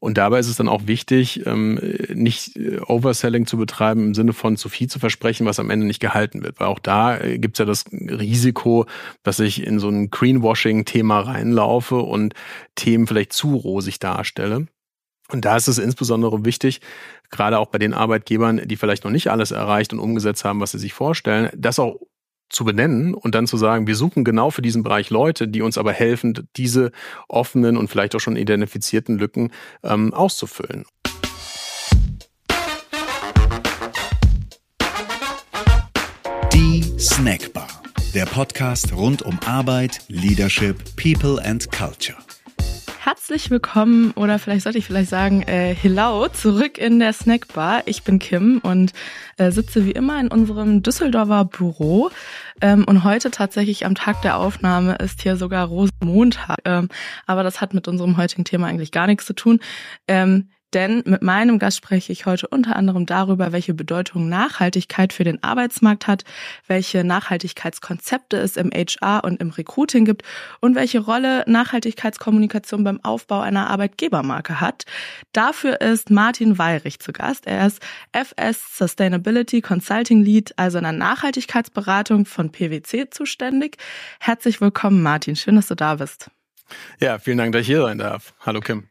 Und dabei ist es dann auch wichtig, ähm, nicht äh, Overselling zu betreiben im Sinne von zu viel zu versprechen, was am Ende nicht gehalten wird. Weil auch da äh, gibt es ja das Risiko, dass ich in so ein Greenwashing-Thema reinlaufe und Themen vielleicht zu rosig darstelle. Und da ist es insbesondere wichtig, gerade auch bei den Arbeitgebern, die vielleicht noch nicht alles erreicht und umgesetzt haben, was sie sich vorstellen, das auch zu benennen und dann zu sagen, wir suchen genau für diesen Bereich Leute, die uns aber helfen, diese offenen und vielleicht auch schon identifizierten Lücken ähm, auszufüllen. Die Snackbar, der Podcast rund um Arbeit, Leadership, People and Culture. Herzlich willkommen oder vielleicht sollte ich vielleicht sagen, äh, hello, zurück in der Snackbar. Ich bin Kim und äh, sitze wie immer in unserem Düsseldorfer Büro. Ähm, und heute tatsächlich am Tag der Aufnahme ist hier sogar Rosenmontag. Ähm, aber das hat mit unserem heutigen Thema eigentlich gar nichts zu tun. Ähm, denn mit meinem Gast spreche ich heute unter anderem darüber, welche Bedeutung Nachhaltigkeit für den Arbeitsmarkt hat, welche Nachhaltigkeitskonzepte es im HR und im Recruiting gibt und welche Rolle Nachhaltigkeitskommunikation beim Aufbau einer Arbeitgebermarke hat. Dafür ist Martin Weirich zu Gast. Er ist FS Sustainability Consulting Lead, also in der Nachhaltigkeitsberatung von PwC zuständig. Herzlich willkommen, Martin. Schön, dass du da bist. Ja, vielen Dank, dass ich hier sein darf. Hallo, Kim.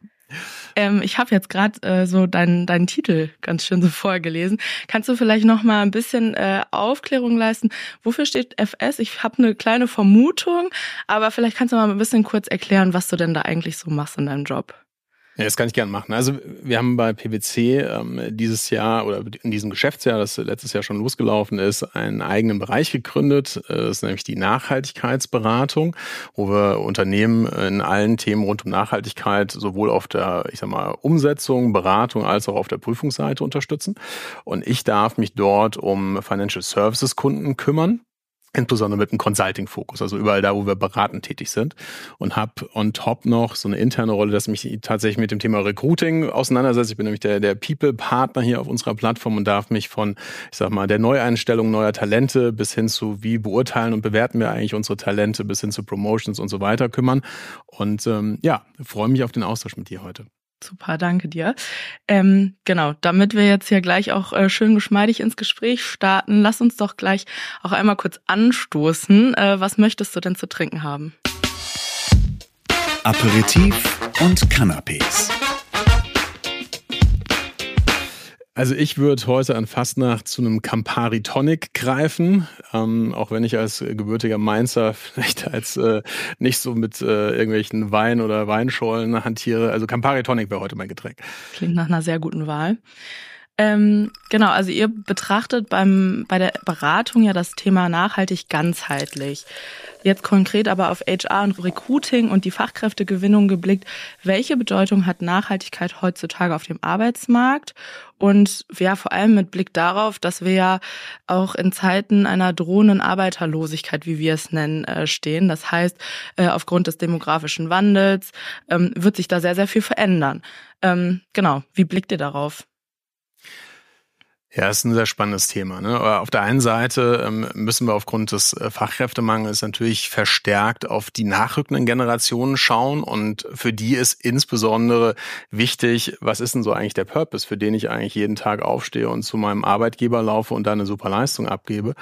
Ähm, ich habe jetzt gerade äh, so deinen deinen Titel ganz schön so vorgelesen. Kannst du vielleicht noch mal ein bisschen äh, Aufklärung leisten? Wofür steht FS? Ich habe eine kleine Vermutung, aber vielleicht kannst du mal ein bisschen kurz erklären, was du denn da eigentlich so machst in deinem Job. Ja, das kann ich gerne machen. Also wir haben bei PwC ähm, dieses Jahr oder in diesem Geschäftsjahr, das letztes Jahr schon losgelaufen ist, einen eigenen Bereich gegründet. Äh, das ist nämlich die Nachhaltigkeitsberatung, wo wir Unternehmen in allen Themen rund um Nachhaltigkeit sowohl auf der, ich sag mal, Umsetzung, Beratung als auch auf der Prüfungsseite unterstützen. Und ich darf mich dort um Financial Services Kunden kümmern insbesondere mit einem Consulting-Fokus, also überall da, wo wir beratend tätig sind. Und habe on top noch so eine interne Rolle, dass mich tatsächlich mit dem Thema Recruiting auseinandersetze. Ich bin nämlich der, der People-Partner hier auf unserer Plattform und darf mich von, ich sag mal, der Neueinstellung neuer Talente bis hin zu, wie beurteilen und bewerten wir eigentlich unsere Talente, bis hin zu Promotions und so weiter kümmern. Und ähm, ja, freue mich auf den Austausch mit dir heute. Super, danke dir. Ähm, genau, damit wir jetzt hier gleich auch äh, schön geschmeidig ins Gespräch starten, lass uns doch gleich auch einmal kurz anstoßen. Äh, was möchtest du denn zu trinken haben? Aperitif und Canapés. Also ich würde heute an Fastnacht zu einem Campari Tonic greifen, ähm, auch wenn ich als gebürtiger Mainzer vielleicht als äh, nicht so mit äh, irgendwelchen Wein oder Weinschollen hantiere. Also Campari Tonic wäre heute mein Getränk. Klingt nach einer sehr guten Wahl. Ähm, genau, also ihr betrachtet beim, bei der Beratung ja das Thema nachhaltig ganzheitlich. Jetzt konkret aber auf HR und Recruiting und die Fachkräftegewinnung geblickt. Welche Bedeutung hat Nachhaltigkeit heutzutage auf dem Arbeitsmarkt? Und ja, vor allem mit Blick darauf, dass wir ja auch in Zeiten einer drohenden Arbeiterlosigkeit, wie wir es nennen, äh, stehen. Das heißt, äh, aufgrund des demografischen Wandels ähm, wird sich da sehr, sehr viel verändern. Ähm, genau, wie blickt ihr darauf? Ja, ist ein sehr spannendes Thema. Ne? Auf der einen Seite ähm, müssen wir aufgrund des äh, Fachkräftemangels natürlich verstärkt auf die nachrückenden Generationen schauen und für die ist insbesondere wichtig, was ist denn so eigentlich der Purpose, für den ich eigentlich jeden Tag aufstehe und zu meinem Arbeitgeber laufe und da eine super Leistung abgebe.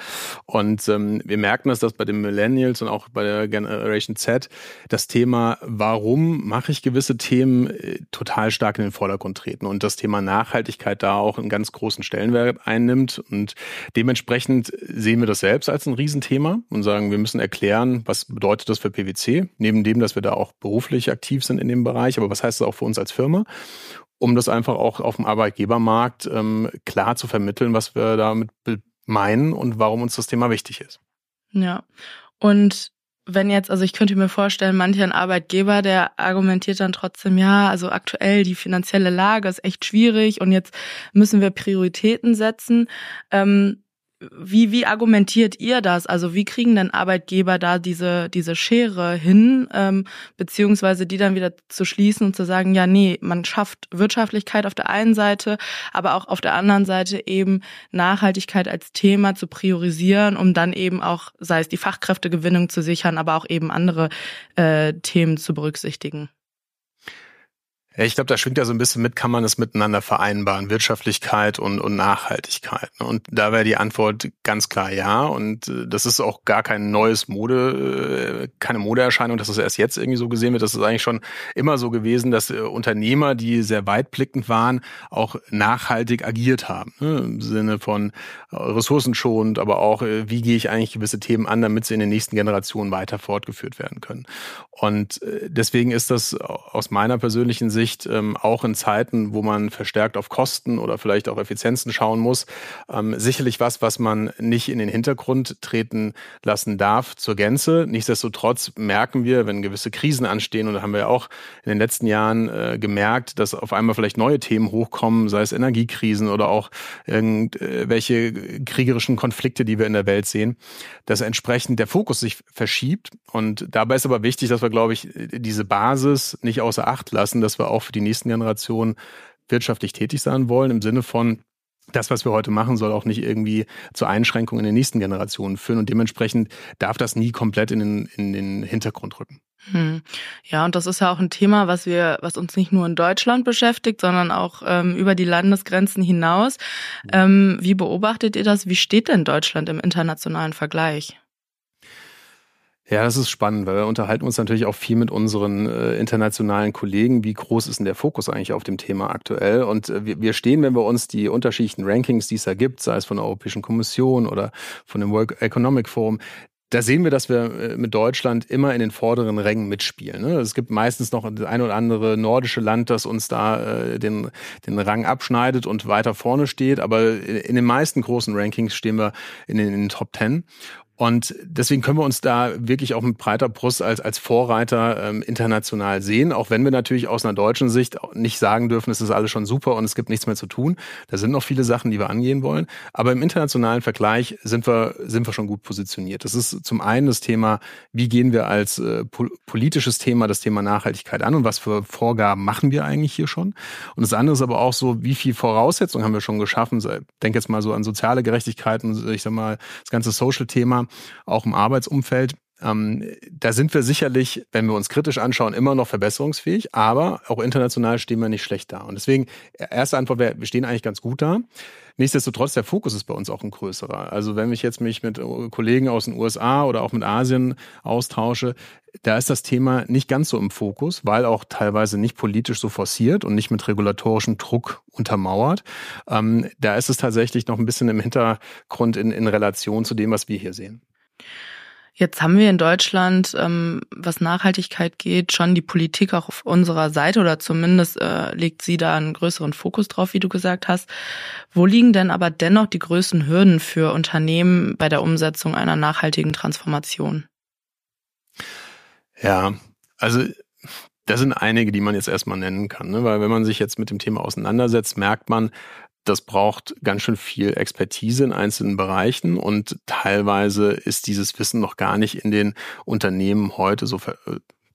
Und ähm, wir merken dass das bei den Millennials und auch bei der Generation Z das Thema, warum mache ich gewisse Themen, äh, total stark in den Vordergrund treten und das Thema Nachhaltigkeit da auch einen ganz großen Stellenwert Stellenwert einnimmt. Und dementsprechend sehen wir das selbst als ein Riesenthema und sagen, wir müssen erklären, was bedeutet das für PwC, neben dem, dass wir da auch beruflich aktiv sind in dem Bereich, aber was heißt das auch für uns als Firma? um das einfach auch auf dem Arbeitgebermarkt ähm, klar zu vermitteln, was wir damit meinen und warum uns das Thema wichtig ist. Ja. Und wenn jetzt, also ich könnte mir vorstellen, mancher ein Arbeitgeber, der argumentiert dann trotzdem, ja, also aktuell die finanzielle Lage ist echt schwierig und jetzt müssen wir Prioritäten setzen. Ähm, wie, wie argumentiert ihr das? Also wie kriegen denn Arbeitgeber da diese, diese Schere hin, ähm, beziehungsweise die dann wieder zu schließen und zu sagen, ja, nee, man schafft Wirtschaftlichkeit auf der einen Seite, aber auch auf der anderen Seite eben Nachhaltigkeit als Thema zu priorisieren, um dann eben auch, sei es die Fachkräftegewinnung zu sichern, aber auch eben andere äh, Themen zu berücksichtigen. Ja, ich glaube, da schwingt ja so ein bisschen mit, kann man es miteinander vereinbaren, Wirtschaftlichkeit und, und Nachhaltigkeit. Ne? Und da wäre die Antwort ganz klar ja. Und äh, das ist auch gar kein neues Mode, äh, keine Modeerscheinung, dass es erst jetzt irgendwie so gesehen wird. Das ist eigentlich schon immer so gewesen, dass äh, Unternehmer, die sehr weitblickend waren, auch nachhaltig agiert haben. Ne? Im Sinne von ressourcenschonend, aber auch, wie gehe ich eigentlich gewisse Themen an, damit sie in den nächsten Generationen weiter fortgeführt werden können. Und deswegen ist das aus meiner persönlichen Sicht Sicht ähm, auch in Zeiten, wo man verstärkt auf Kosten oder vielleicht auch Effizienzen schauen muss, ähm, sicherlich was, was man nicht in den Hintergrund treten lassen darf zur Gänze. Nichtsdestotrotz merken wir, wenn gewisse Krisen anstehen, und da haben wir auch in den letzten Jahren äh, gemerkt, dass auf einmal vielleicht neue Themen hochkommen, sei es Energiekrisen oder auch irgendwelche kriegerischen Konflikte, die wir in der Welt sehen, dass entsprechend der Fokus sich verschiebt. Und dabei ist aber wichtig, dass wir, glaube ich, diese Basis nicht außer Acht lassen, dass wir auch für die nächsten Generationen wirtschaftlich tätig sein wollen, im Sinne von, das, was wir heute machen, soll auch nicht irgendwie zu Einschränkungen in den nächsten Generationen führen. Und dementsprechend darf das nie komplett in den, in den Hintergrund rücken. Hm. Ja, und das ist ja auch ein Thema, was wir, was uns nicht nur in Deutschland beschäftigt, sondern auch ähm, über die Landesgrenzen hinaus. Ähm, wie beobachtet ihr das? Wie steht denn Deutschland im internationalen Vergleich? Ja, das ist spannend, weil wir unterhalten uns natürlich auch viel mit unseren äh, internationalen Kollegen. Wie groß ist denn der Fokus eigentlich auf dem Thema aktuell? Und äh, wir, wir stehen, wenn wir uns die unterschiedlichen Rankings, die es da gibt, sei es von der Europäischen Kommission oder von dem World Economic Forum, da sehen wir, dass wir äh, mit Deutschland immer in den vorderen Rängen mitspielen. Ne? Es gibt meistens noch das ein oder andere nordische Land, das uns da äh, den, den Rang abschneidet und weiter vorne steht. Aber in den meisten großen Rankings stehen wir in den, in den Top Ten. Und deswegen können wir uns da wirklich auch mit breiter Brust als, als Vorreiter ähm, international sehen, auch wenn wir natürlich aus einer deutschen Sicht nicht sagen dürfen, es ist alles schon super und es gibt nichts mehr zu tun. Da sind noch viele Sachen, die wir angehen wollen. Aber im internationalen Vergleich sind wir, sind wir schon gut positioniert. Das ist zum einen das Thema, wie gehen wir als äh, politisches Thema das Thema Nachhaltigkeit an und was für Vorgaben machen wir eigentlich hier schon. Und das andere ist aber auch so, wie viel Voraussetzungen haben wir schon geschaffen. Ich denke jetzt mal so an soziale Gerechtigkeit und ich sag mal, das ganze Social-Thema auch im Arbeitsumfeld. Ähm, da sind wir sicherlich, wenn wir uns kritisch anschauen, immer noch verbesserungsfähig, aber auch international stehen wir nicht schlecht da. Und deswegen, erste Antwort wäre, wir stehen eigentlich ganz gut da. Nichtsdestotrotz, der Fokus ist bei uns auch ein größerer. Also wenn ich jetzt mich mit Kollegen aus den USA oder auch mit Asien austausche, da ist das Thema nicht ganz so im Fokus, weil auch teilweise nicht politisch so forciert und nicht mit regulatorischem Druck untermauert. Ähm, da ist es tatsächlich noch ein bisschen im Hintergrund in, in Relation zu dem, was wir hier sehen. Jetzt haben wir in Deutschland, ähm, was Nachhaltigkeit geht, schon die Politik auch auf unserer Seite oder zumindest äh, legt sie da einen größeren Fokus drauf, wie du gesagt hast. Wo liegen denn aber dennoch die größten Hürden für Unternehmen bei der Umsetzung einer nachhaltigen Transformation? Ja, also da sind einige, die man jetzt erstmal nennen kann, ne? weil wenn man sich jetzt mit dem Thema auseinandersetzt, merkt man, das braucht ganz schön viel Expertise in einzelnen Bereichen und teilweise ist dieses Wissen noch gar nicht in den Unternehmen heute so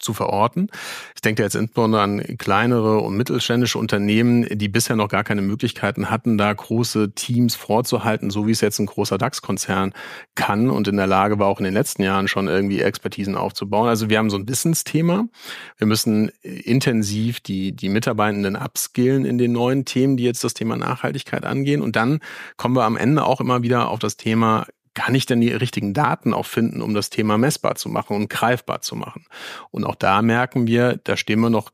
zu verorten. Ich denke jetzt insbesondere an kleinere und mittelständische Unternehmen, die bisher noch gar keine Möglichkeiten hatten, da große Teams vorzuhalten, so wie es jetzt ein großer DAX-Konzern kann und in der Lage war, auch in den letzten Jahren schon irgendwie Expertisen aufzubauen. Also wir haben so ein Wissensthema. Wir müssen intensiv die, die Mitarbeitenden upskillen in den neuen Themen, die jetzt das Thema Nachhaltigkeit angehen. Und dann kommen wir am Ende auch immer wieder auf das Thema kann ich denn die richtigen Daten auch finden, um das Thema messbar zu machen und greifbar zu machen? Und auch da merken wir, da stehen wir noch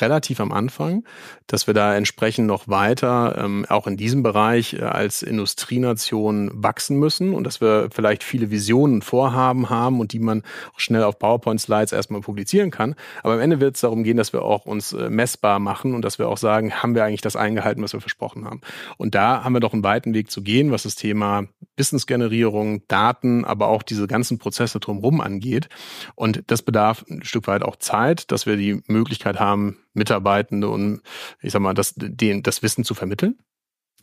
relativ am Anfang, dass wir da entsprechend noch weiter ähm, auch in diesem Bereich äh, als Industrienation wachsen müssen und dass wir vielleicht viele Visionen, Vorhaben haben und die man auch schnell auf PowerPoint-Slides erstmal publizieren kann. Aber am Ende wird es darum gehen, dass wir auch uns äh, messbar machen und dass wir auch sagen, haben wir eigentlich das eingehalten, was wir versprochen haben. Und da haben wir doch einen weiten Weg zu gehen, was das Thema Wissensgenerierung, Daten, aber auch diese ganzen Prozesse drumherum angeht. Und das bedarf ein Stück weit auch Zeit, dass wir die Möglichkeit haben, Mitarbeitende und ich sag mal, das, den, das Wissen zu vermitteln.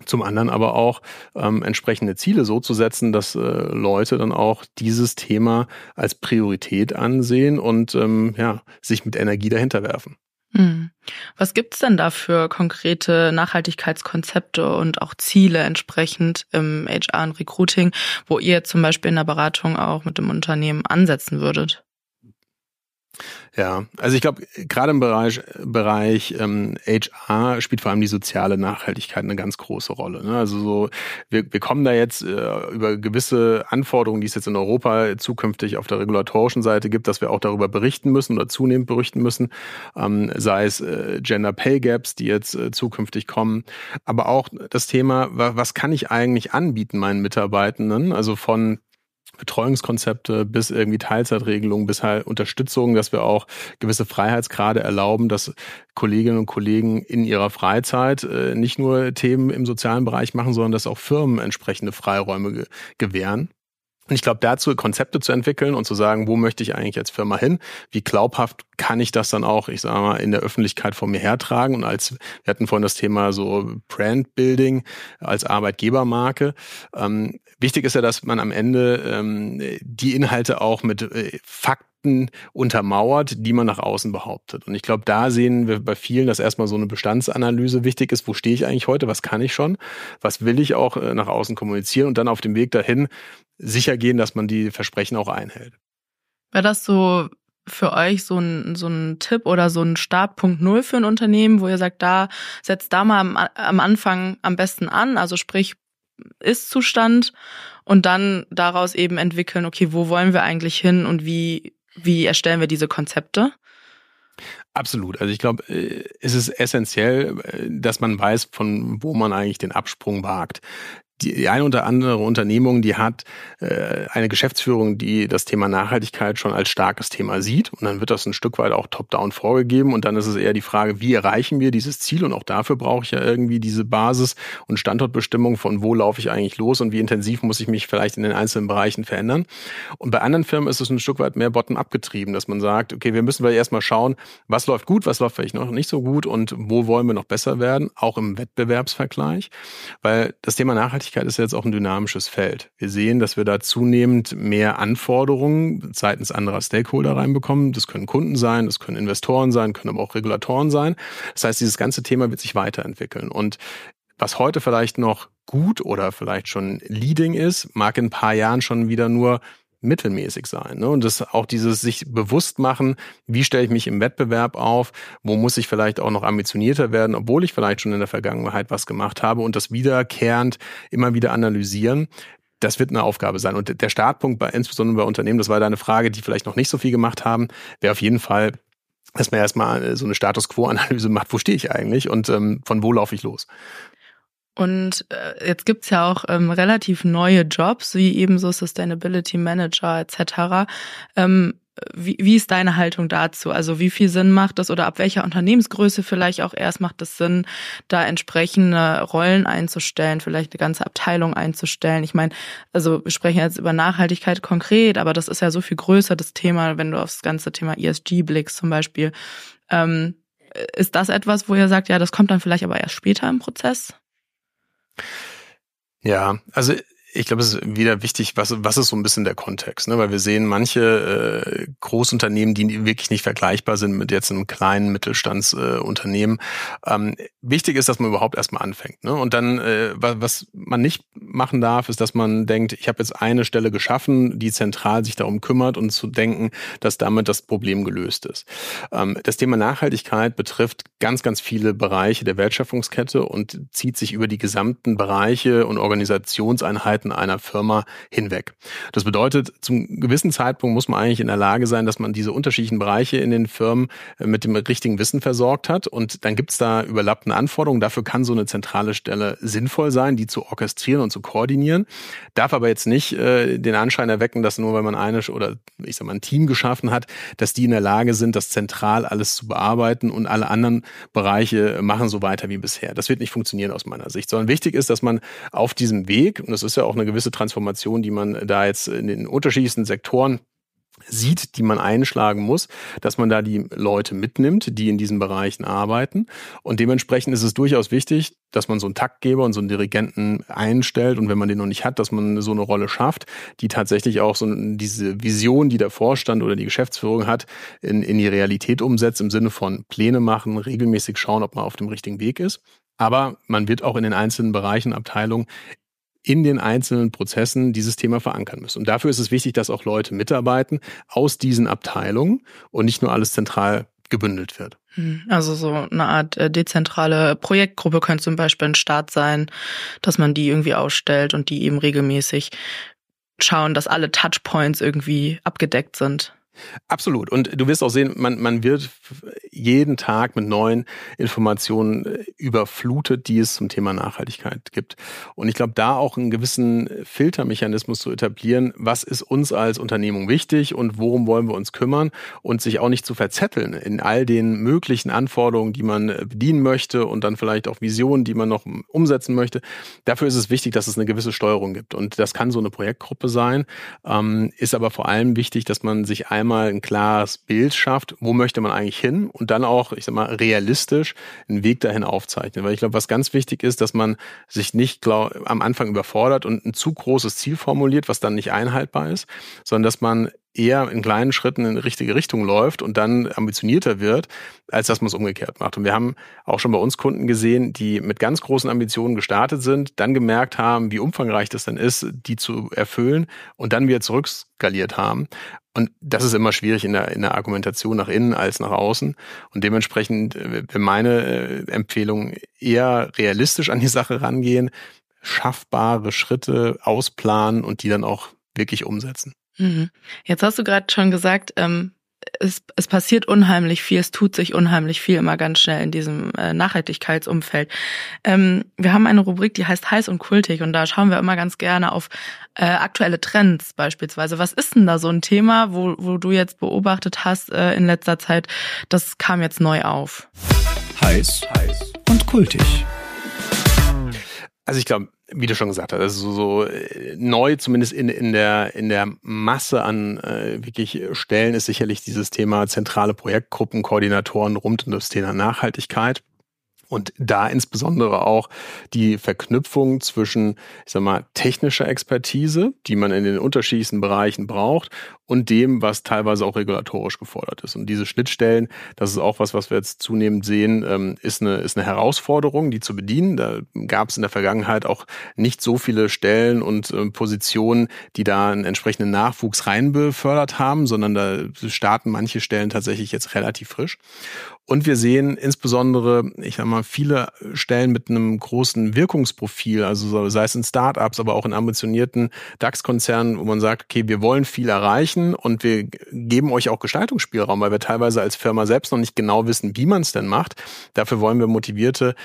Zum anderen aber auch ähm, entsprechende Ziele so zu setzen, dass äh, Leute dann auch dieses Thema als Priorität ansehen und ähm, ja, sich mit Energie dahinter werfen. Hm. Was gibt's denn da für konkrete Nachhaltigkeitskonzepte und auch Ziele entsprechend im HR und Recruiting, wo ihr zum Beispiel in der Beratung auch mit dem Unternehmen ansetzen würdet? Ja, also ich glaube, gerade im Bereich, Bereich ähm, HR spielt vor allem die soziale Nachhaltigkeit eine ganz große Rolle. Ne? Also so, wir, wir kommen da jetzt äh, über gewisse Anforderungen, die es jetzt in Europa zukünftig auf der regulatorischen Seite gibt, dass wir auch darüber berichten müssen oder zunehmend berichten müssen, ähm, sei es äh, Gender Pay Gaps, die jetzt äh, zukünftig kommen, aber auch das Thema, was kann ich eigentlich anbieten meinen Mitarbeitenden, also von Betreuungskonzepte bis irgendwie Teilzeitregelungen, bis halt Unterstützung, dass wir auch gewisse Freiheitsgrade erlauben, dass Kolleginnen und Kollegen in ihrer Freizeit äh, nicht nur Themen im sozialen Bereich machen, sondern dass auch Firmen entsprechende Freiräume ge gewähren. Und ich glaube, dazu Konzepte zu entwickeln und zu sagen, wo möchte ich eigentlich als Firma hin? Wie glaubhaft kann ich das dann auch, ich sage mal, in der Öffentlichkeit vor mir hertragen? Und als, wir hatten vorhin das Thema so Brand Building als Arbeitgebermarke. Ähm, wichtig ist ja, dass man am Ende ähm, die Inhalte auch mit äh, Fakten untermauert, die man nach außen behauptet. Und ich glaube, da sehen wir bei vielen, dass erstmal so eine Bestandsanalyse wichtig ist. Wo stehe ich eigentlich heute? Was kann ich schon? Was will ich auch äh, nach außen kommunizieren? Und dann auf dem Weg dahin sicher gehen, dass man die Versprechen auch einhält. Wäre das so für euch so ein, so ein Tipp oder so ein Startpunkt Null für ein Unternehmen, wo ihr sagt, da setzt da mal am, am Anfang am besten an, also sprich Ist-Zustand und dann daraus eben entwickeln, okay, wo wollen wir eigentlich hin und wie, wie erstellen wir diese Konzepte? Absolut. Also ich glaube, äh, es ist essentiell, äh, dass man weiß, von wo man eigentlich den Absprung wagt die eine oder andere Unternehmung, die hat äh, eine Geschäftsführung, die das Thema Nachhaltigkeit schon als starkes Thema sieht. Und dann wird das ein Stück weit auch top-down vorgegeben. Und dann ist es eher die Frage, wie erreichen wir dieses Ziel? Und auch dafür brauche ich ja irgendwie diese Basis und Standortbestimmung von wo laufe ich eigentlich los und wie intensiv muss ich mich vielleicht in den einzelnen Bereichen verändern. Und bei anderen Firmen ist es ein Stück weit mehr bottom-up getrieben, dass man sagt, okay, wir müssen erstmal schauen, was läuft gut, was läuft vielleicht noch nicht so gut und wo wollen wir noch besser werden, auch im Wettbewerbsvergleich. Weil das Thema Nachhaltigkeit Nachhaltigkeit ist jetzt auch ein dynamisches Feld. Wir sehen, dass wir da zunehmend mehr Anforderungen seitens anderer Stakeholder reinbekommen. Das können Kunden sein, das können Investoren sein, können aber auch Regulatoren sein. Das heißt, dieses ganze Thema wird sich weiterentwickeln. Und was heute vielleicht noch gut oder vielleicht schon leading ist, mag in ein paar Jahren schon wieder nur mittelmäßig sein. Ne? Und das auch dieses sich bewusst machen, wie stelle ich mich im Wettbewerb auf, wo muss ich vielleicht auch noch ambitionierter werden, obwohl ich vielleicht schon in der Vergangenheit was gemacht habe und das wiederkehrend immer wieder analysieren. Das wird eine Aufgabe sein. Und der Startpunkt bei, insbesondere bei Unternehmen, das war da eine Frage, die vielleicht noch nicht so viel gemacht haben, wäre auf jeden Fall, dass man erstmal so eine Status Quo-Analyse macht, wo stehe ich eigentlich und ähm, von wo laufe ich los. Und äh, jetzt gibt's ja auch ähm, relativ neue Jobs, wie eben so Sustainability Manager etc. Ähm, wie, wie ist deine Haltung dazu? Also wie viel Sinn macht das oder ab welcher Unternehmensgröße vielleicht auch erst macht es Sinn, da entsprechende Rollen einzustellen, vielleicht eine ganze Abteilung einzustellen? Ich meine, also wir sprechen jetzt über Nachhaltigkeit konkret, aber das ist ja so viel größer das Thema, wenn du aufs ganze Thema ESG blickst zum Beispiel. Ähm, ist das etwas, wo ihr sagt, ja, das kommt dann vielleicht aber erst später im Prozess? Ja, also ich glaube, es ist wieder wichtig, was, was ist so ein bisschen der Kontext, ne? weil wir sehen manche äh, Großunternehmen, die wirklich nicht vergleichbar sind mit jetzt einem kleinen Mittelstandsunternehmen. Äh, ähm, wichtig ist, dass man überhaupt erstmal anfängt. Ne? Und dann, äh, was man nicht machen darf, ist, dass man denkt, ich habe jetzt eine Stelle geschaffen, die zentral sich darum kümmert und zu denken, dass damit das Problem gelöst ist. Ähm, das Thema Nachhaltigkeit betrifft ganz, ganz viele Bereiche der Wertschöpfungskette und zieht sich über die gesamten Bereiche und Organisationseinheiten Tätigkeiten einer Firma hinweg. Das bedeutet, zum gewissen Zeitpunkt muss man eigentlich in der Lage sein, dass man diese unterschiedlichen Bereiche in den Firmen äh, mit dem richtigen Wissen versorgt hat. Und dann gibt es da überlappende Anforderungen. Dafür kann so eine zentrale Stelle sinnvoll sein, die zu orchestrieren und zu koordinieren. Darf aber jetzt nicht äh, den Anschein erwecken, dass nur wenn man eine oder ich sag mal ein Team geschaffen hat, dass die in der Lage sind, das zentral alles zu bearbeiten und alle anderen Bereiche machen so weiter wie bisher. Das wird nicht funktionieren aus meiner Sicht, sondern wichtig ist, dass man auf diesem Weg, und das ist ja auch eine gewisse Transformation, die man da jetzt in den unterschiedlichsten Sektoren sieht, die man einschlagen muss, dass man da die Leute mitnimmt, die in diesen Bereichen arbeiten. Und dementsprechend ist es durchaus wichtig, dass man so einen Taktgeber und so einen Dirigenten einstellt und wenn man den noch nicht hat, dass man so eine Rolle schafft, die tatsächlich auch so diese Vision, die der Vorstand oder die Geschäftsführung hat, in, in die Realität umsetzt, im Sinne von Pläne machen, regelmäßig schauen, ob man auf dem richtigen Weg ist. Aber man wird auch in den einzelnen Bereichen, Abteilungen in den einzelnen Prozessen dieses Thema verankern müssen. Und dafür ist es wichtig, dass auch Leute mitarbeiten aus diesen Abteilungen und nicht nur alles zentral gebündelt wird. Hm, also so eine Art äh, dezentrale Projektgruppe könnte zum Beispiel ein Start sein, dass man die irgendwie ausstellt und die eben regelmäßig schauen, dass alle Touchpoints irgendwie abgedeckt sind. Absolut. Und du wirst auch sehen, man, man wird jeden Tag mit neuen Informationen äh, überflutet, die es zum Thema Nachhaltigkeit gibt. Und ich glaube, da auch einen gewissen Filtermechanismus zu etablieren, was ist uns als Unternehmung wichtig und worum wollen wir uns kümmern und sich auch nicht zu verzetteln in all den möglichen Anforderungen, die man äh, bedienen möchte und dann vielleicht auch Visionen, die man noch umsetzen möchte. Dafür ist es wichtig, dass es eine gewisse Steuerung gibt. Und das kann so eine Projektgruppe sein, ähm, ist aber vor allem wichtig, dass man sich einmal ein klares Bild schafft, wo möchte man eigentlich hin und dann auch, ich sag mal, realistisch einen Weg dahin aufzeichnen. Weil ich glaube, was ganz wichtig ist, dass man sich nicht glaub, am Anfang überfordert und ein zu großes Ziel formuliert, was dann nicht einhaltbar ist, sondern dass man eher in kleinen Schritten in die richtige Richtung läuft und dann ambitionierter wird, als dass man es umgekehrt macht. Und wir haben auch schon bei uns Kunden gesehen, die mit ganz großen Ambitionen gestartet sind, dann gemerkt haben, wie umfangreich das dann ist, die zu erfüllen und dann wieder zurückskaliert haben. Und das ist immer schwierig in der, in der Argumentation nach innen als nach außen. Und dementsprechend wäre meine äh, Empfehlung eher realistisch an die Sache rangehen, schaffbare Schritte ausplanen und die dann auch wirklich umsetzen. Mhm. Jetzt hast du gerade schon gesagt, ähm, es, es passiert unheimlich viel, es tut sich unheimlich viel immer ganz schnell in diesem äh, Nachhaltigkeitsumfeld. Ähm, wir haben eine Rubrik, die heißt heiß und kultig und da schauen wir immer ganz gerne auf äh, aktuelle Trends beispielsweise. Was ist denn da so ein Thema, wo, wo du jetzt beobachtet hast äh, in letzter Zeit, das kam jetzt neu auf? Heiß, heiß und kultig. Also ich glaube, wie du schon gesagt hast, also so äh, neu, zumindest in, in, der, in der Masse an äh, wirklich Stellen, ist sicherlich dieses Thema zentrale Projektgruppen, Koordinatoren rund um das Thema Nachhaltigkeit. Und da insbesondere auch die Verknüpfung zwischen, ich sag mal, technischer Expertise, die man in den unterschiedlichsten Bereichen braucht, und dem, was teilweise auch regulatorisch gefordert ist. Und diese Schnittstellen, das ist auch was, was wir jetzt zunehmend sehen, ähm, ist, eine, ist eine Herausforderung, die zu bedienen. Da gab es in der Vergangenheit auch nicht so viele Stellen und ähm, Positionen, die da einen entsprechenden Nachwuchs reinbefördert haben, sondern da starten manche Stellen tatsächlich jetzt relativ frisch. Und wir sehen insbesondere, ich sag mal, viele Stellen mit einem großen Wirkungsprofil, also sei es in Startups, aber auch in ambitionierten DAX-Konzernen, wo man sagt, okay, wir wollen viel erreichen, und wir geben euch auch Gestaltungsspielraum, weil wir teilweise als Firma selbst noch nicht genau wissen, wie man es denn macht. Dafür wollen wir motivierte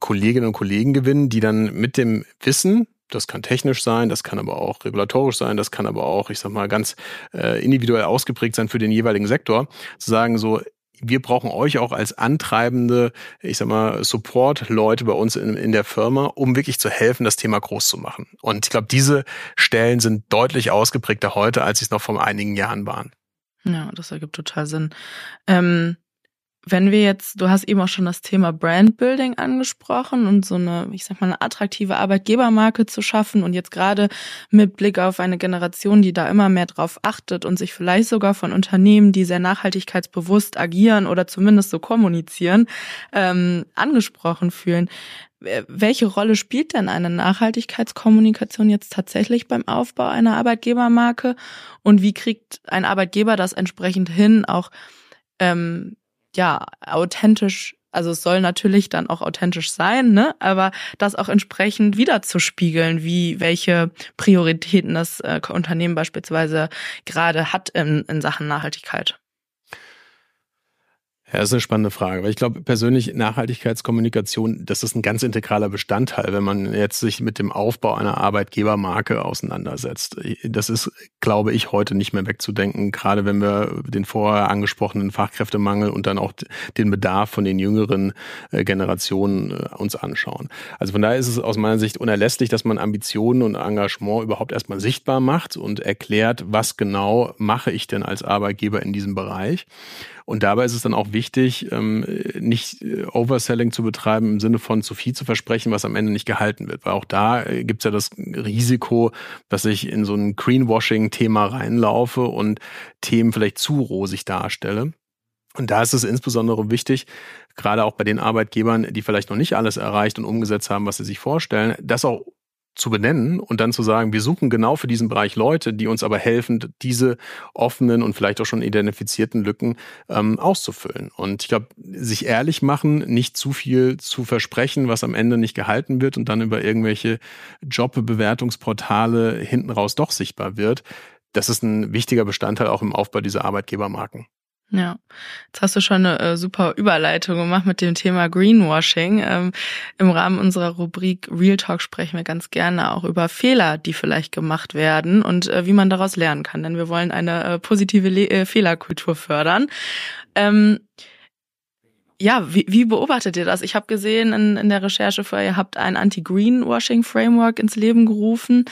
Kolleginnen und Kollegen gewinnen, die dann mit dem Wissen, das kann technisch sein, das kann aber auch regulatorisch sein, das kann aber auch, ich sag mal, ganz äh, individuell ausgeprägt sein für den jeweiligen Sektor, zu sagen so, wir brauchen euch auch als antreibende, ich sag mal, Support-Leute bei uns in, in der Firma, um wirklich zu helfen, das Thema groß zu machen. Und ich glaube, diese Stellen sind deutlich ausgeprägter heute, als sie es noch vor einigen Jahren waren. Ja, das ergibt total Sinn. Ähm, wenn wir jetzt, du hast eben auch schon das Thema Brandbuilding angesprochen und so eine, ich sag mal, eine attraktive Arbeitgebermarke zu schaffen und jetzt gerade mit Blick auf eine Generation, die da immer mehr drauf achtet und sich vielleicht sogar von Unternehmen, die sehr nachhaltigkeitsbewusst agieren oder zumindest so kommunizieren, ähm, angesprochen fühlen. Welche Rolle spielt denn eine Nachhaltigkeitskommunikation jetzt tatsächlich beim Aufbau einer Arbeitgebermarke und wie kriegt ein Arbeitgeber das entsprechend hin, auch ähm, ja, authentisch, also es soll natürlich dann auch authentisch sein, ne? Aber das auch entsprechend wiederzuspiegeln, wie welche Prioritäten das äh, Unternehmen beispielsweise gerade hat in, in Sachen Nachhaltigkeit. Ja, das ist eine spannende Frage, weil ich glaube persönlich Nachhaltigkeitskommunikation, das ist ein ganz integraler Bestandteil, wenn man jetzt sich mit dem Aufbau einer Arbeitgebermarke auseinandersetzt. Das ist, glaube ich, heute nicht mehr wegzudenken, gerade wenn wir den vorher angesprochenen Fachkräftemangel und dann auch den Bedarf von den jüngeren äh, Generationen äh, uns anschauen. Also von daher ist es aus meiner Sicht unerlässlich, dass man Ambitionen und Engagement überhaupt erstmal sichtbar macht und erklärt, was genau mache ich denn als Arbeitgeber in diesem Bereich. Und dabei ist es dann auch wichtig, ähm, nicht äh, Overselling zu betreiben im Sinne von zu viel zu versprechen, was am Ende nicht gehalten wird. Weil auch da äh, gibt's ja das Risiko, dass ich in so ein Greenwashing-Thema reinlaufe und Themen vielleicht zu rosig darstelle. Und da ist es insbesondere wichtig, gerade auch bei den Arbeitgebern, die vielleicht noch nicht alles erreicht und umgesetzt haben, was sie sich vorstellen, das auch zu benennen und dann zu sagen, wir suchen genau für diesen Bereich Leute, die uns aber helfen, diese offenen und vielleicht auch schon identifizierten Lücken ähm, auszufüllen. Und ich glaube, sich ehrlich machen, nicht zu viel zu versprechen, was am Ende nicht gehalten wird und dann über irgendwelche Jobbewertungsportale hinten raus doch sichtbar wird, das ist ein wichtiger Bestandteil auch im Aufbau dieser Arbeitgebermarken. Ja, jetzt hast du schon eine äh, super Überleitung gemacht mit dem Thema Greenwashing. Ähm, Im Rahmen unserer Rubrik Real Talk sprechen wir ganz gerne auch über Fehler, die vielleicht gemacht werden und äh, wie man daraus lernen kann. Denn wir wollen eine äh, positive Le äh, Fehlerkultur fördern. Ähm, ja, wie, wie beobachtet ihr das? Ich habe gesehen in, in der Recherche vorher, ihr habt ein Anti-Greenwashing-Framework ins Leben gerufen.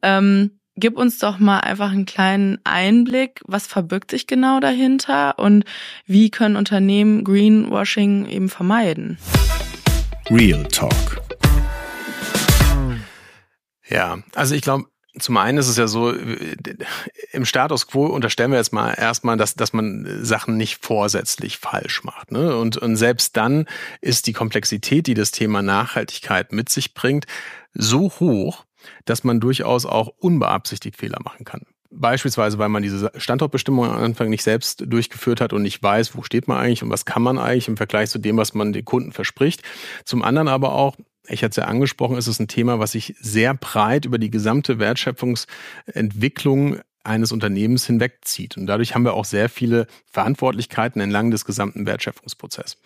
Ähm, gib uns doch mal einfach einen kleinen Einblick, was verbirgt sich genau dahinter und wie können Unternehmen Greenwashing eben vermeiden? Real Talk. Ja, also ich glaube, zum einen ist es ja so, im Status quo unterstellen wir jetzt mal erstmal, dass, dass man Sachen nicht vorsätzlich falsch macht. Ne? Und, und selbst dann ist die Komplexität, die das Thema Nachhaltigkeit mit sich bringt, so hoch, dass man durchaus auch unbeabsichtigt Fehler machen kann. Beispielsweise, weil man diese Standortbestimmung am Anfang nicht selbst durchgeführt hat und nicht weiß, wo steht man eigentlich und was kann man eigentlich im Vergleich zu dem, was man den Kunden verspricht. Zum anderen aber auch, ich hatte es ja angesprochen, ist es ein Thema, was sich sehr breit über die gesamte Wertschöpfungsentwicklung eines Unternehmens hinwegzieht. Und dadurch haben wir auch sehr viele Verantwortlichkeiten entlang des gesamten Wertschöpfungsprozesses.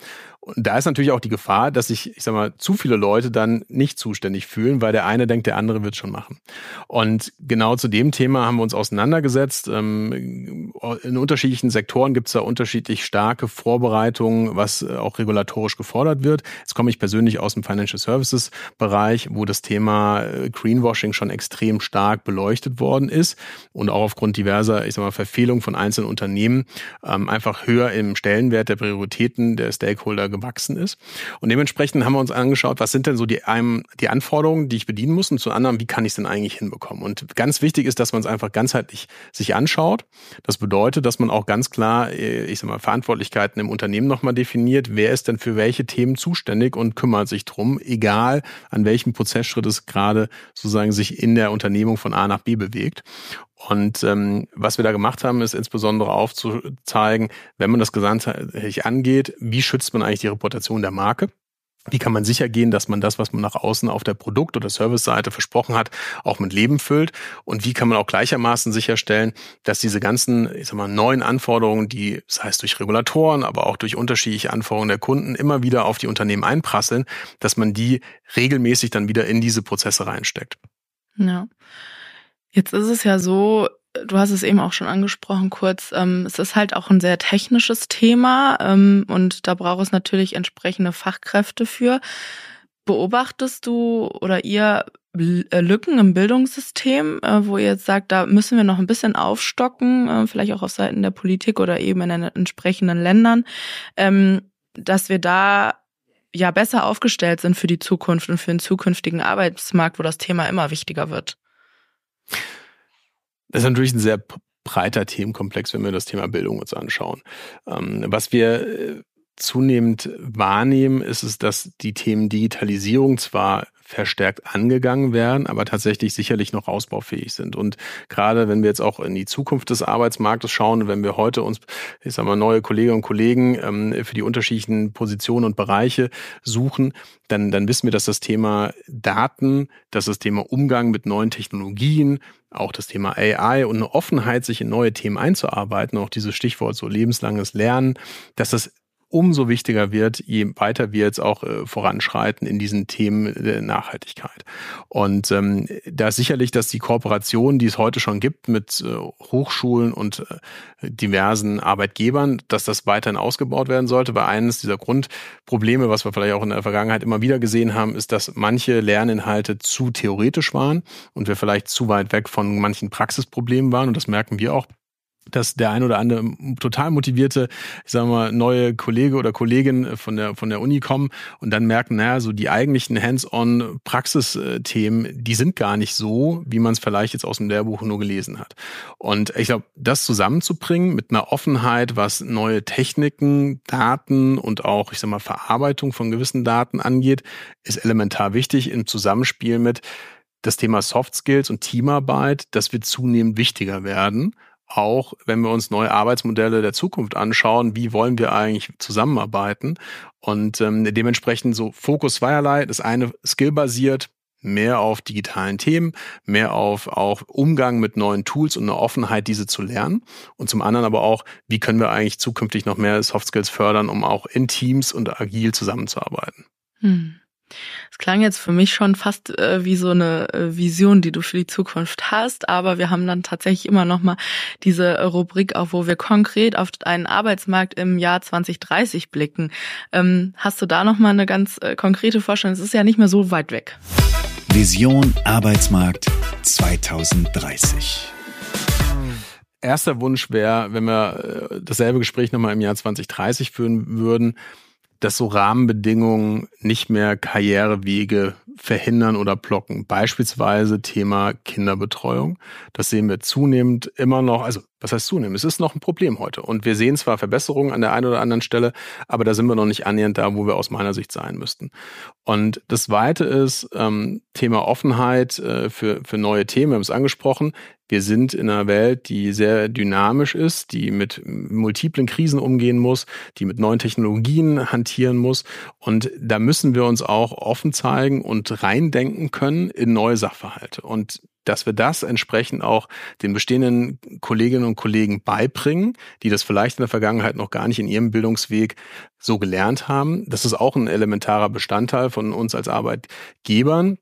Und da ist natürlich auch die Gefahr, dass sich, ich sag mal, zu viele Leute dann nicht zuständig fühlen, weil der eine denkt, der andere wird schon machen. Und genau zu dem Thema haben wir uns auseinandergesetzt. Ähm, in unterschiedlichen Sektoren gibt es da unterschiedlich starke Vorbereitungen, was auch regulatorisch gefordert wird. Jetzt komme ich persönlich aus dem Financial Services Bereich, wo das Thema äh, Greenwashing schon extrem stark beleuchtet worden ist und auch aufgrund diverser, ich sag mal, Verfehlungen von einzelnen Unternehmen ähm, einfach höher im Stellenwert der Prioritäten der Stakeholder gewachsen ist. Und dementsprechend haben wir uns angeschaut, was sind denn so die, einem, die Anforderungen, die ich bedienen muss und zu anderen, wie kann ich es denn eigentlich hinbekommen? Und ganz wichtig ist, dass man es einfach ganzheitlich sich anschaut. Das bedeutet, dass man auch ganz klar, äh, ich sag mal, Verantwortlichkeiten im Unternehmen nochmal definiert. Wer ist denn für welche Themen zuständig und kümmert sich drum, egal an welchem Prozessschritt es gerade sozusagen sich in der Unternehmung von A nach B bewegt. Und ähm, was wir da gemacht haben, ist insbesondere aufzuzeigen, wenn man das gesamtheitlich angeht, wie schützt man eigentlich die Reputation der Marke? Wie kann man sicher gehen, dass man das, was man nach außen auf der Produkt- oder Serviceseite versprochen hat, auch mit Leben füllt? Und wie kann man auch gleichermaßen sicherstellen, dass diese ganzen, ich sag mal, neuen Anforderungen, die, das heißt durch Regulatoren, aber auch durch unterschiedliche Anforderungen der Kunden immer wieder auf die Unternehmen einprasseln, dass man die regelmäßig dann wieder in diese Prozesse reinsteckt? Ja. Jetzt ist es ja so, du hast es eben auch schon angesprochen kurz, ähm, es ist halt auch ein sehr technisches Thema ähm, und da braucht es natürlich entsprechende Fachkräfte für. Beobachtest du oder ihr äh, Lücken im Bildungssystem, äh, wo ihr jetzt sagt, da müssen wir noch ein bisschen aufstocken, äh, vielleicht auch auf Seiten der Politik oder eben in den entsprechenden Ländern, ähm, dass wir da ja besser aufgestellt sind für die Zukunft und für den zukünftigen Arbeitsmarkt, wo das Thema immer wichtiger wird? Das ist natürlich ein sehr breiter Themenkomplex, wenn wir das Thema Bildung uns anschauen. Ähm, was wir äh, zunehmend wahrnehmen, ist es, dass die Themen Digitalisierung zwar verstärkt angegangen werden, aber tatsächlich sicherlich noch ausbaufähig sind. Und gerade wenn wir jetzt auch in die Zukunft des Arbeitsmarktes schauen, wenn wir heute uns, ich sag mal, neue Kolleginnen und Kollegen ähm, für die unterschiedlichen Positionen und Bereiche suchen, dann, dann wissen wir, dass das Thema Daten, dass das Thema Umgang mit neuen Technologien, auch das Thema AI und eine Offenheit, sich in neue Themen einzuarbeiten, auch dieses Stichwort so lebenslanges Lernen, dass das umso wichtiger wird, je weiter wir jetzt auch äh, voranschreiten in diesen Themen der Nachhaltigkeit. Und ähm, da ist sicherlich, dass die Kooperation, die es heute schon gibt mit äh, Hochschulen und äh, diversen Arbeitgebern, dass das weiterhin ausgebaut werden sollte, weil eines dieser Grundprobleme, was wir vielleicht auch in der Vergangenheit immer wieder gesehen haben, ist, dass manche Lerninhalte zu theoretisch waren und wir vielleicht zu weit weg von manchen Praxisproblemen waren. Und das merken wir auch dass der ein oder andere total motivierte, ich sage mal, neue Kollege oder Kollegin von der, von der Uni kommen und dann merken, naja, so die eigentlichen hands-on Praxisthemen, die sind gar nicht so, wie man es vielleicht jetzt aus dem Lehrbuch nur gelesen hat. Und ich glaube, das zusammenzubringen mit einer Offenheit, was neue Techniken, Daten und auch, ich sag mal, Verarbeitung von gewissen Daten angeht, ist elementar wichtig im Zusammenspiel mit, das Thema Soft Skills und Teamarbeit, das wird zunehmend wichtiger werden. Auch wenn wir uns neue Arbeitsmodelle der Zukunft anschauen, wie wollen wir eigentlich zusammenarbeiten? Und ähm, dementsprechend so Fokus zweierlei. Das eine skillbasiert, mehr auf digitalen Themen, mehr auf auch Umgang mit neuen Tools und eine Offenheit, diese zu lernen. Und zum anderen aber auch, wie können wir eigentlich zukünftig noch mehr Soft Skills fördern, um auch in Teams und agil zusammenzuarbeiten. Hm. Es klang jetzt für mich schon fast äh, wie so eine äh, Vision, die du für die Zukunft hast, aber wir haben dann tatsächlich immer noch mal diese Rubrik, auch wo wir konkret auf einen Arbeitsmarkt im Jahr 2030 blicken. Ähm, hast du da noch mal eine ganz äh, konkrete Vorstellung? Es ist ja nicht mehr so weit weg. Vision Arbeitsmarkt 2030. Erster Wunsch wäre, wenn wir äh, dasselbe Gespräch nochmal im Jahr 2030 führen würden, dass so Rahmenbedingungen nicht mehr Karrierewege verhindern oder blocken. Beispielsweise Thema Kinderbetreuung. Das sehen wir zunehmend immer noch, also was heißt zunehmend? Es ist noch ein Problem heute. Und wir sehen zwar Verbesserungen an der einen oder anderen Stelle, aber da sind wir noch nicht annähernd da, wo wir aus meiner Sicht sein müssten. Und das Zweite ist ähm, Thema Offenheit äh, für, für neue Themen. Wir haben es angesprochen. Wir sind in einer Welt, die sehr dynamisch ist, die mit multiplen Krisen umgehen muss, die mit neuen Technologien hantieren muss. Und da müssen wir uns auch offen zeigen und reindenken können in neue Sachverhalte. Und dass wir das entsprechend auch den bestehenden Kolleginnen und Kollegen beibringen, die das vielleicht in der Vergangenheit noch gar nicht in ihrem Bildungsweg so gelernt haben. Das ist auch ein elementarer Bestandteil von uns als Arbeitgebern,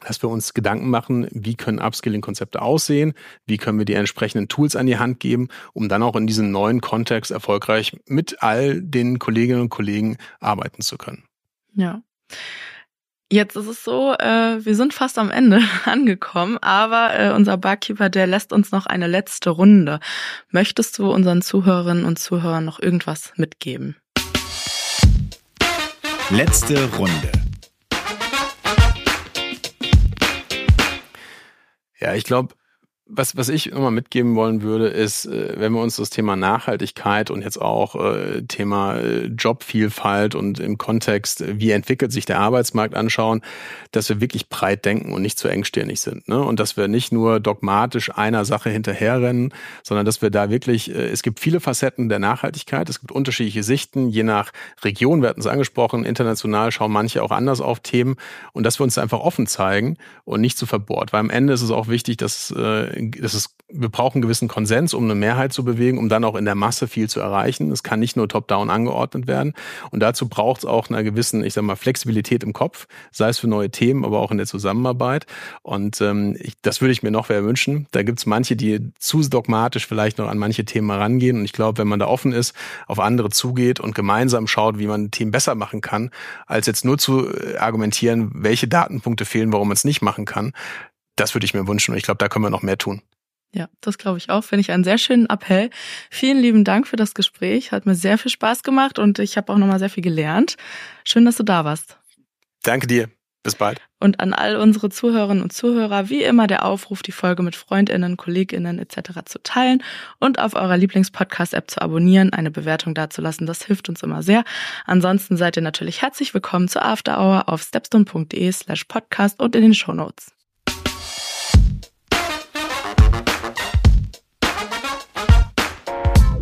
dass wir uns Gedanken machen, wie können Upskilling-Konzepte aussehen, wie können wir die entsprechenden Tools an die Hand geben, um dann auch in diesem neuen Kontext erfolgreich mit all den Kolleginnen und Kollegen arbeiten zu können. Ja. Jetzt ist es so, äh, wir sind fast am Ende angekommen, aber äh, unser Barkeeper, der lässt uns noch eine letzte Runde. Möchtest du unseren Zuhörerinnen und Zuhörern noch irgendwas mitgeben? Letzte Runde. Ja, ich glaube, was, was ich nochmal mitgeben wollen würde, ist, äh, wenn wir uns das Thema Nachhaltigkeit und jetzt auch äh, Thema äh, Jobvielfalt und im Kontext, wie entwickelt sich der Arbeitsmarkt anschauen, dass wir wirklich breit denken und nicht zu engstirnig sind. Ne? Und dass wir nicht nur dogmatisch einer Sache hinterherrennen, sondern dass wir da wirklich, es gibt viele Facetten der Nachhaltigkeit, es gibt unterschiedliche Sichten, je nach Region, wir hatten es angesprochen, international schauen manche auch anders auf Themen und dass wir uns einfach offen zeigen und nicht zu verbohrt. Weil am Ende ist es auch wichtig, dass das ist, wir brauchen einen gewissen Konsens, um eine Mehrheit zu bewegen, um dann auch in der Masse viel zu erreichen. Es kann nicht nur top-down angeordnet werden. Und dazu braucht es auch eine gewissen, ich sag mal, Flexibilität im Kopf, sei es für neue Themen, aber auch in der Zusammenarbeit. Und ähm, ich, das würde ich mir noch mehr wünschen. Da gibt es manche, die zu dogmatisch vielleicht noch an manche Themen herangehen. Und ich glaube, wenn man da offen ist, auf andere zugeht und gemeinsam schaut, wie man ein Team besser machen kann, als jetzt nur zu äh, argumentieren, welche Datenpunkte fehlen, warum man es nicht machen kann, das würde ich mir wünschen und ich glaube, da können wir noch mehr tun. Ja, das glaube ich auch. Finde ich einen sehr schönen Appell. Vielen lieben Dank für das Gespräch. Hat mir sehr viel Spaß gemacht und ich habe auch nochmal sehr viel gelernt. Schön, dass du da warst. Danke dir. Bis bald. Und an all unsere Zuhörerinnen und Zuhörer wie immer der Aufruf, die Folge mit Freundinnen, Kolleginnen etc. zu teilen und auf eurer Lieblingspodcast-App zu abonnieren, eine Bewertung dazulassen. Das hilft uns immer sehr. Ansonsten seid ihr natürlich herzlich willkommen zur After Hour auf stepstone.de slash podcast und in den Show Notes.